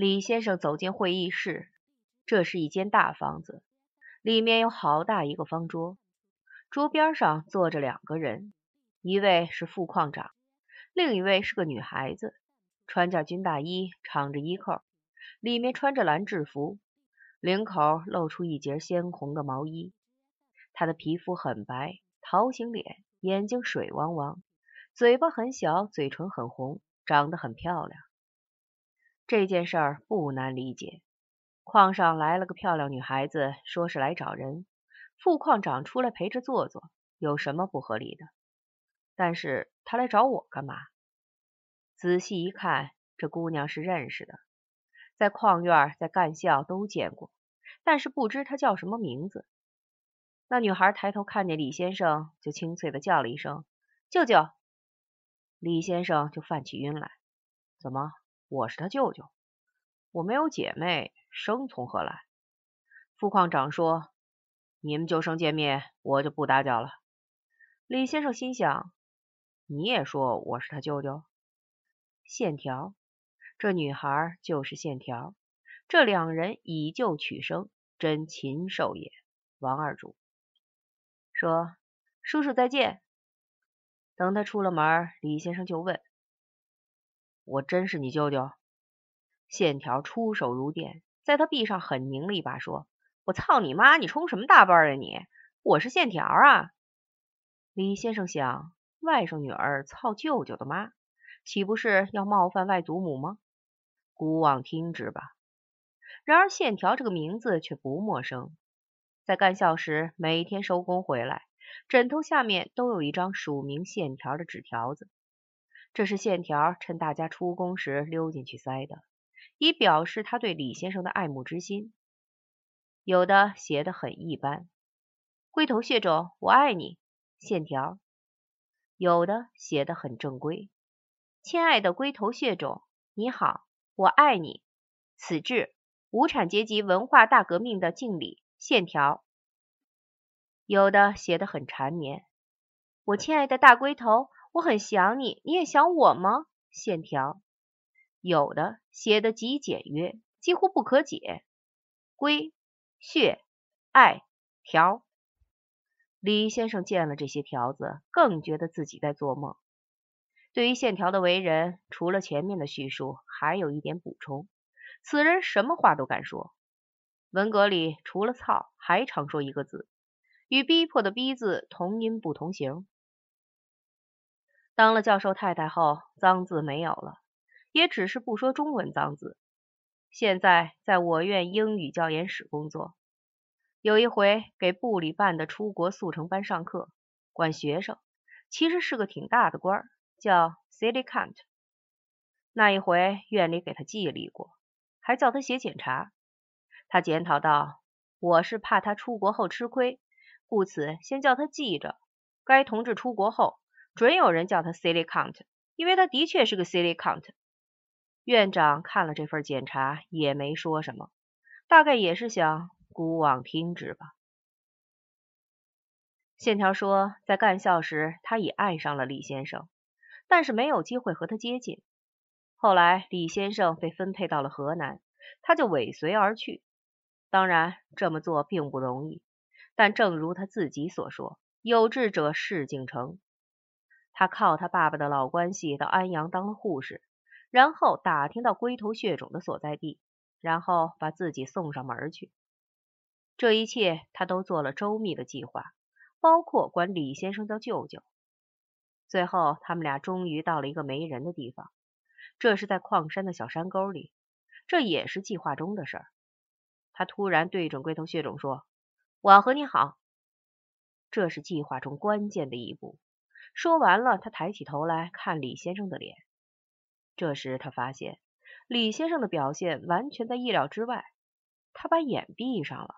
李先生走进会议室，这是一间大房子，里面有好大一个方桌，桌边上坐着两个人，一位是副矿长，另一位是个女孩子，穿件军大衣，敞着衣扣，里面穿着蓝制服，领口露出一截鲜红的毛衣。她的皮肤很白，桃形脸，眼睛水汪汪，嘴巴很小，嘴唇很红，长得很漂亮。这件事儿不难理解，矿上来了个漂亮女孩子，说是来找人，副矿长出来陪着坐坐，有什么不合理的？但是她来找我干嘛？仔细一看，这姑娘是认识的，在矿院、在干校都见过，但是不知她叫什么名字。那女孩抬头看见李先生，就清脆的叫了一声“舅舅”，李先生就犯起晕来。怎么，我是他舅舅？我没有姐妹，生从何来？副矿长说：“你们就生见面，我就不打搅了。”李先生心想：“你也说我是他舅舅？”线条，这女孩就是线条，这两人以旧取生，真禽兽也。王二主。说：“叔叔再见。”等他出了门，李先生就问：“我真是你舅舅？”线条出手如电，在他臂上狠拧了一把，说：“我操你妈！你充什么大班啊你？我是线条啊！”李先生想：外甥女儿操舅舅的妈，岂不是要冒犯外祖母吗？姑妄听之吧。然而线条这个名字却不陌生。在干校时，每天收工回来，枕头下面都有一张署名线条的纸条子。这是线条趁大家出宫时溜进去塞的，以表示他对李先生的爱慕之心。有的写的很一般，龟头蟹种，我爱你，线条；有的写的很正规，亲爱的龟头蟹种，你好，我爱你，此致无产阶级文化大革命的敬礼。线条有的写的很缠绵，我亲爱的大龟头，我很想你，你也想我吗？线条有的写的极简约，几乎不可解。龟、血、爱、条。李先生见了这些条子，更觉得自己在做梦。对于线条的为人，除了前面的叙述，还有一点补充：此人什么话都敢说。文革里除了“操”，还常说一个字，与逼迫的“逼”字同音不同形。当了教授太太后，脏字没有了，也只是不说中文脏字。现在在我院英语教研室工作，有一回给部里办的出国速成班上课，管学生，其实是个挺大的官，叫 City Count。那一回院里给他记了一过，还叫他写检查。他检讨道：“我是怕他出国后吃亏，故此先叫他记着。该同志出国后，准有人叫他 silly count，因为他的确是个 silly count。”院长看了这份检查，也没说什么，大概也是想姑妄听之吧。线条说，在干校时，他已爱上了李先生，但是没有机会和他接近。后来李先生被分配到了河南，他就尾随而去。当然，这么做并不容易，但正如他自己所说：“有志者事竟成。”他靠他爸爸的老关系到安阳当了护士，然后打听到龟头血种的所在地，然后把自己送上门去。这一切他都做了周密的计划，包括管李先生叫舅舅。最后，他们俩终于到了一个没人的地方，这是在矿山的小山沟里，这也是计划中的事儿。他突然对准龟头血种说：“我要和你好。”这是计划中关键的一步。说完了，他抬起头来看李先生的脸。这时他发现李先生的表现完全在意料之外，他把眼闭上了。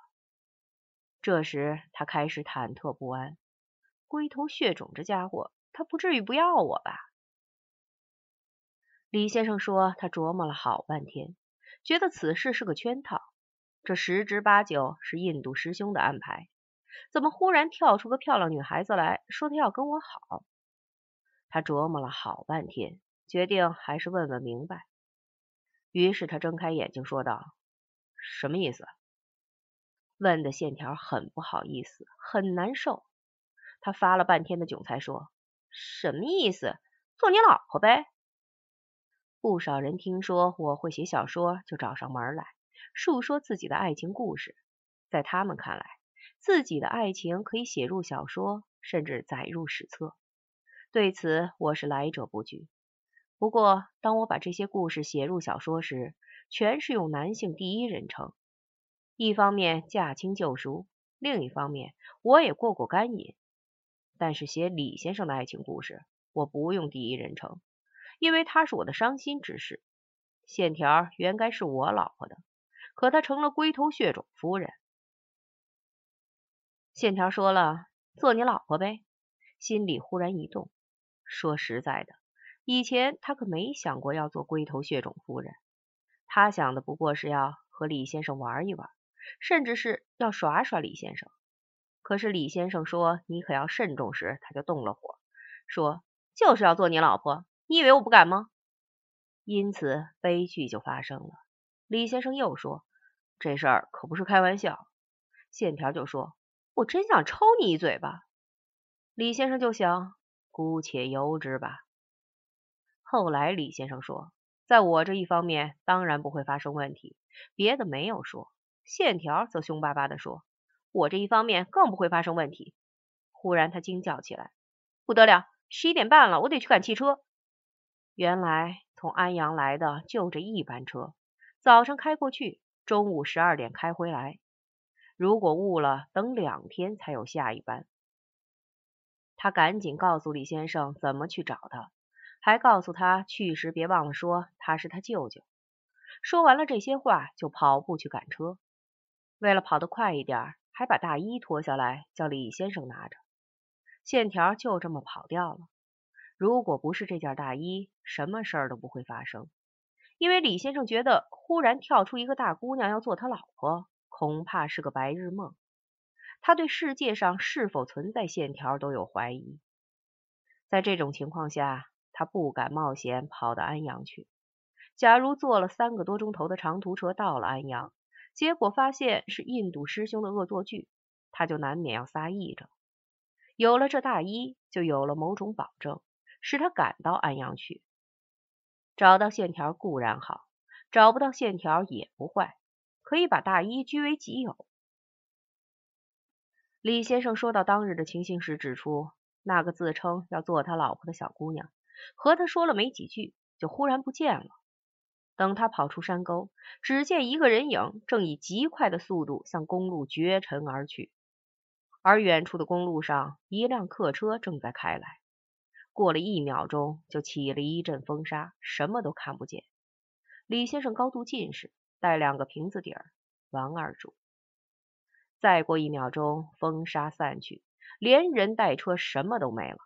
这时他开始忐忑不安：龟头血肿这家伙，他不至于不要我吧？李先生说，他琢磨了好半天，觉得此事是个圈套。这十之八九是印度师兄的安排，怎么忽然跳出个漂亮女孩子来说她要跟我好？他琢磨了好半天，决定还是问问明白。于是他睁开眼睛说道：“什么意思？”问的线条很不好意思，很难受。他发了半天的窘才说：“什么意思？做你老婆呗。”不少人听说我会写小说，就找上门来，述说自己的爱情故事。在他们看来，自己的爱情可以写入小说，甚至载入史册。对此，我是来者不拒。不过，当我把这些故事写入小说时，全是用男性第一人称。一方面驾轻就熟，另一方面我也过过干瘾。但是写李先生的爱情故事，我不用第一人称，因为他是我的伤心之事。线条原该是我老婆的，可她成了龟头血种夫人。线条说了，做你老婆呗，心里忽然一动。说实在的。以前他可没想过要做龟头血种夫人，他想的不过是要和李先生玩一玩，甚至是要耍耍李先生。可是李先生说你可要慎重时，他就动了火，说就是要做你老婆，你以为我不敢吗？因此悲剧就发生了。李先生又说这事儿可不是开玩笑。线条就说我真想抽你一嘴巴。李先生就想姑且由之吧。后来李先生说，在我这一方面当然不会发生问题，别的没有说。线条则凶巴巴的说，我这一方面更不会发生问题。忽然他惊叫起来，不得了，十一点半了，我得去赶汽车。原来从安阳来的就这一班车，早上开过去，中午十二点开回来。如果误了，等两天才有下一班。他赶紧告诉李先生怎么去找他。还告诉他去时别忘了说他是他舅舅。说完了这些话，就跑步去赶车。为了跑得快一点，还把大衣脱下来叫李先生拿着。线条就这么跑掉了。如果不是这件大衣，什么事儿都不会发生。因为李先生觉得，忽然跳出一个大姑娘要做他老婆，恐怕是个白日梦。他对世界上是否存在线条都有怀疑。在这种情况下。他不敢冒险跑到安阳去。假如坐了三个多钟头的长途车到了安阳，结果发现是印度师兄的恶作剧，他就难免要撒癔症。有了这大衣，就有了某种保证，使他赶到安阳去。找到线条固然好，找不到线条也不坏，可以把大衣据为己有。李先生说到当日的情形时，指出那个自称要做他老婆的小姑娘。和他说了没几句，就忽然不见了。等他跑出山沟，只见一个人影正以极快的速度向公路绝尘而去，而远处的公路上，一辆客车正在开来。过了一秒钟，就起了一阵风沙，什么都看不见。李先生高度近视，带两个瓶子底儿，王二主。再过一秒钟，风沙散去，连人带车什么都没了。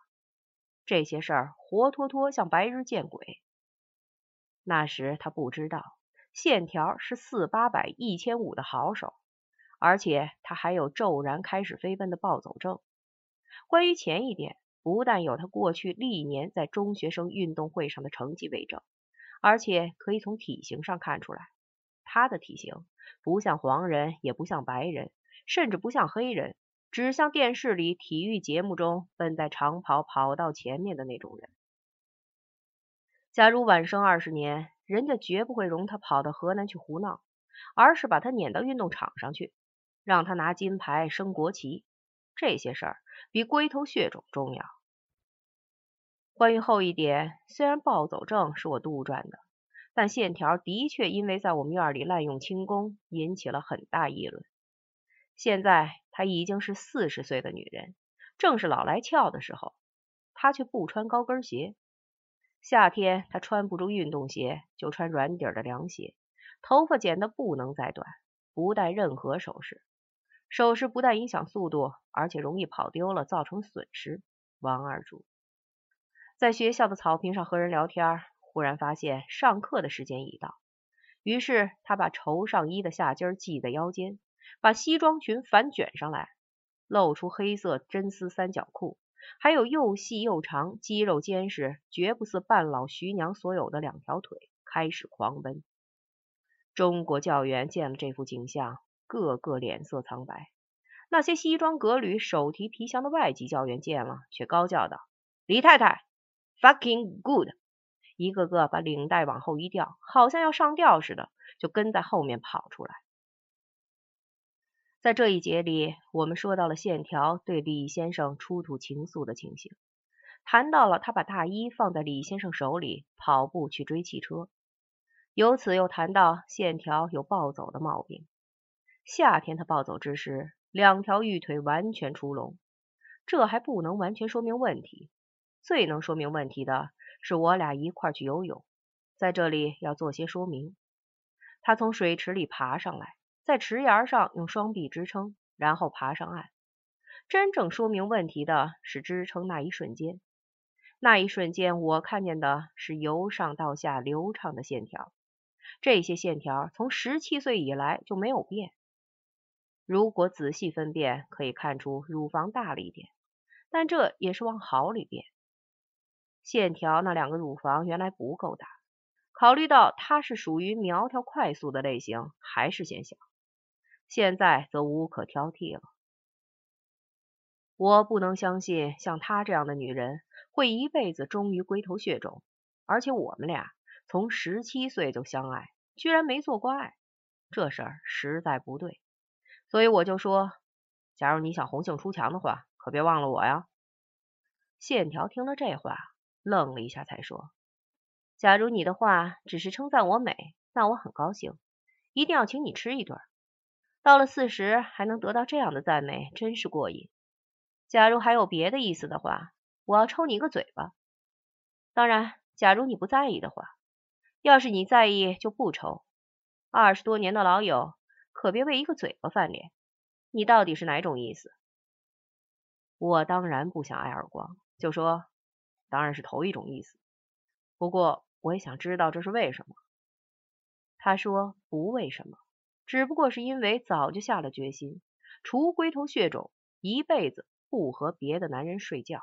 这些事儿活脱脱像白日见鬼。那时他不知道，线条是四八百一千五的好手，而且他还有骤然开始飞奔的暴走症。关于前一点，不但有他过去历年在中学生运动会上的成绩为证，而且可以从体型上看出来，他的体型不像黄人，也不像白人，甚至不像黑人。只像电视里体育节目中奔在长跑跑道前面的那种人。假如晚生二十年，人家绝不会容他跑到河南去胡闹，而是把他撵到运动场上去，让他拿金牌升国旗。这些事儿比龟头血种重要。关于后一点，虽然暴走症是我杜撰的，但线条的确因为在我们院里滥用轻功，引起了很大议论。现在她已经是四十岁的女人，正是老来俏的时候，她却不穿高跟鞋。夏天她穿不住运动鞋，就穿软底的凉鞋。头发剪得不能再短，不戴任何首饰。首饰不但影响速度，而且容易跑丢了，造成损失。王二柱在学校的草坪上和人聊天，忽然发现上课的时间已到，于是他把绸上衣的下襟系在腰间。把西装裙反卷上来，露出黑色真丝三角裤，还有又细又长、肌肉坚实、绝不似半老徐娘所有的两条腿，开始狂奔。中国教员见了这幅景象，个个脸色苍白。那些西装革履、手提皮箱的外籍教员见了，却高叫道：“李太太，fucking good！” 一个个把领带往后一吊，好像要上吊似的，就跟在后面跑出来。在这一节里，我们说到了线条对李先生出土情愫的情形，谈到了他把大衣放在李先生手里，跑步去追汽车，由此又谈到线条有暴走的毛病。夏天他暴走之时。两条玉腿完全出笼，这还不能完全说明问题。最能说明问题的是我俩一块去游泳，在这里要做些说明。他从水池里爬上来，在池沿上用双臂支撑，然后爬上岸。真正说明问题的是支撑那一瞬间，那一瞬间我看见的是由上到下流畅的线条，这些线条从十七岁以来就没有变。如果仔细分辨，可以看出乳房大了一点，但这也是往好里变。线条那两个乳房原来不够大，考虑到她是属于苗条快速的类型，还是嫌小。现在则无可挑剔了。我不能相信像她这样的女人会一辈子忠于龟头血种，而且我们俩从十七岁就相爱，居然没做过爱，这事儿实在不对。所以我就说，假如你想红杏出墙的话，可别忘了我呀。线条听了这话，愣了一下，才说：“假如你的话只是称赞我美，那我很高兴，一定要请你吃一顿。到了四十还能得到这样的赞美，真是过瘾。假如还有别的意思的话，我要抽你一个嘴巴。当然，假如你不在意的话，要是你在意，就不抽。二十多年的老友。”可别为一个嘴巴翻脸，你到底是哪种意思？我当然不想挨耳光，就说当然是头一种意思。不过我也想知道这是为什么。他说不为什么，只不过是因为早就下了决心，除龟头血肿，一辈子不和别的男人睡觉。